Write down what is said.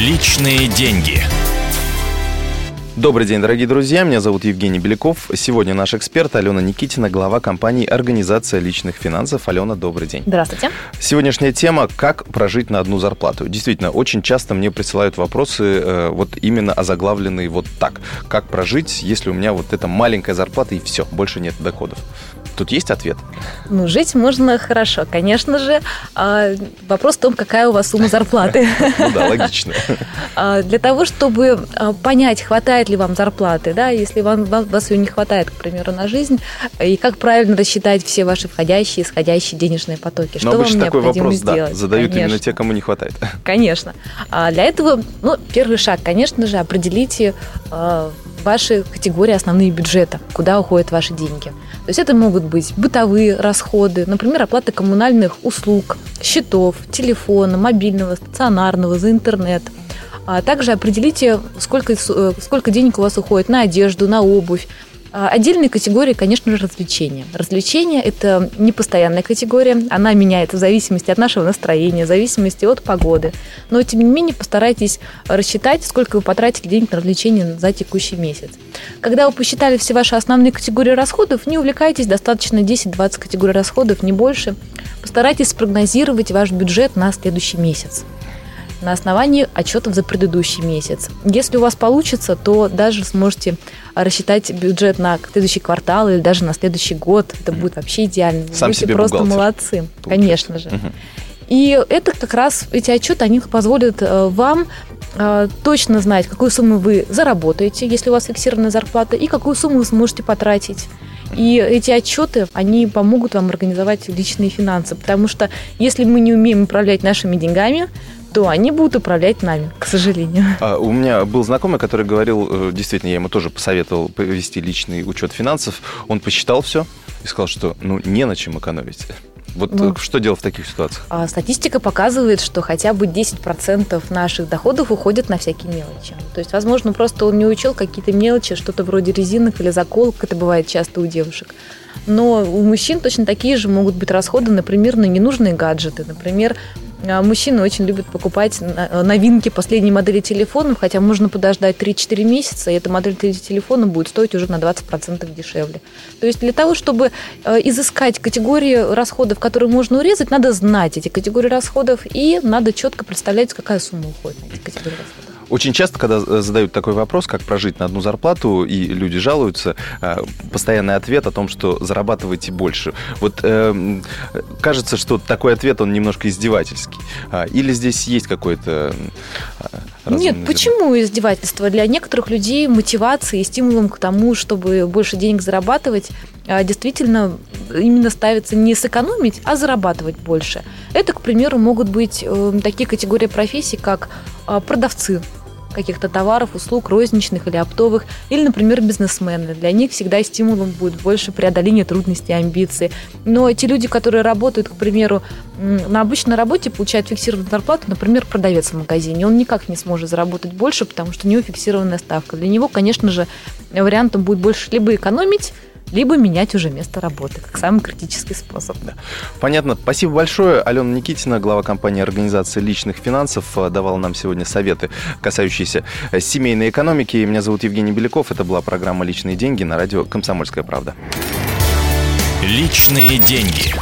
Личные деньги. Добрый день, дорогие друзья. Меня зовут Евгений Беляков. Сегодня наш эксперт Алена Никитина, глава компании «Организация личных финансов». Алена, добрый день. Здравствуйте. Сегодняшняя тема «Как прожить на одну зарплату». Действительно, очень часто мне присылают вопросы э, вот именно озаглавленные вот так. Как прожить, если у меня вот эта маленькая зарплата и все, больше нет доходов? Тут есть ответ? Ну, жить можно хорошо, конечно же. А, вопрос в том, какая у вас сумма зарплаты. Ну да, логично. А, для того, чтобы а, понять, хватает ли вам зарплаты, да, если вам, вас ее не хватает, к примеру, на жизнь, и как правильно рассчитать все ваши входящие и исходящие денежные потоки, что вам необходимо вопрос, сделать? Да, задают конечно. именно те, кому не хватает. Конечно. А для этого, ну, первый шаг, конечно же, определите ваши категории основные бюджета, куда уходят ваши деньги. То есть это могут быть бытовые расходы, например, оплата коммунальных услуг, счетов, телефона, мобильного, стационарного, за интернет. А также определите, сколько, э, сколько денег у вас уходит на одежду, на обувь, а, Отдельной категории, конечно же, развлечения. Развлечения – это непостоянная категория, она меняется в зависимости от нашего настроения, в зависимости от погоды. Но, тем не менее, постарайтесь рассчитать, сколько вы потратили денег на развлечения за текущий месяц. Когда вы посчитали все ваши основные категории расходов, не увлекайтесь, достаточно 10-20 категорий расходов, не больше. Постарайтесь спрогнозировать ваш бюджет на следующий месяц на основании отчетов за предыдущий месяц. Если у вас получится, то даже сможете рассчитать бюджет на следующий квартал или даже на следующий год. Это будет вообще идеально. Вы Сам будете себе просто бухгалтер. молодцы, Получается. конечно же. И это как раз, эти отчеты, они позволят э, вам э, точно знать, какую сумму вы заработаете, если у вас фиксированная зарплата, и какую сумму вы сможете потратить. И эти отчеты, они помогут вам организовать личные финансы, потому что если мы не умеем управлять нашими деньгами, то они будут управлять нами, к сожалению. А, у меня был знакомый, который говорил, э, действительно, я ему тоже посоветовал повести личный учет финансов. Он посчитал все и сказал, что ну не на чем экономить. Вот Ну. э, что делать в таких ситуациях? А статистика показывает, что хотя бы 10% наших доходов уходят на всякие мелочи. То есть, возможно, просто он не учел какие-то мелочи, что-то вроде резинок или заколок, это бывает часто у девушек. Но у мужчин точно такие же могут быть расходы, например, на ненужные гаджеты. Например, мужчины очень любят покупать на- новинки последней модели телефонов, хотя можно подождать 3-4 месяца, и эта модель телефона будет стоить уже на 20% дешевле. То есть для того, чтобы э, изыскать категории расходов, которые можно урезать, надо знать эти категории расходов, и надо четко представлять, какая сумма уходит на эти категории расходов. Очень часто, когда э, задают такой вопрос, как прожить на одну зарплату, и люди жалуются, э, постоянный ответ о том, что зарабатываете больше. Вот э, м, кажется, что такой ответ, он немножко издевательский. А, Или здесь есть какой-то... э, Нет, зерно? почему издевательство? Для некоторых людей мотивацией и стимулом к тому, чтобы больше денег зарабатывать, действительно именно ставится не сэкономить, а зарабатывать больше. Это, к примеру, могут быть э, такие категории профессий, как продавцы каких-то товаров, услуг, розничных или оптовых, или, например, бизнесмены. Для них всегда стимулом будет больше преодоление трудностей, амбиций. Но те люди, которые работают, к примеру, на обычной работе, получают фиксированную зарплату, например, продавец в магазине, он никак не сможет заработать больше, потому что у него фиксированная ставка. Для него, конечно же, вариантом будет больше либо экономить, либо менять уже место работы, как самый критический способ. Понятно. Спасибо большое. Алена Никитина, глава компании «Организация личных финансов», э, давала нам сегодня советы, касающиеся э, семейной экономики. Меня зовут Евгений Беляков. Это была программа «Личные деньги» на радио «Комсомольская правда». Личные деньги.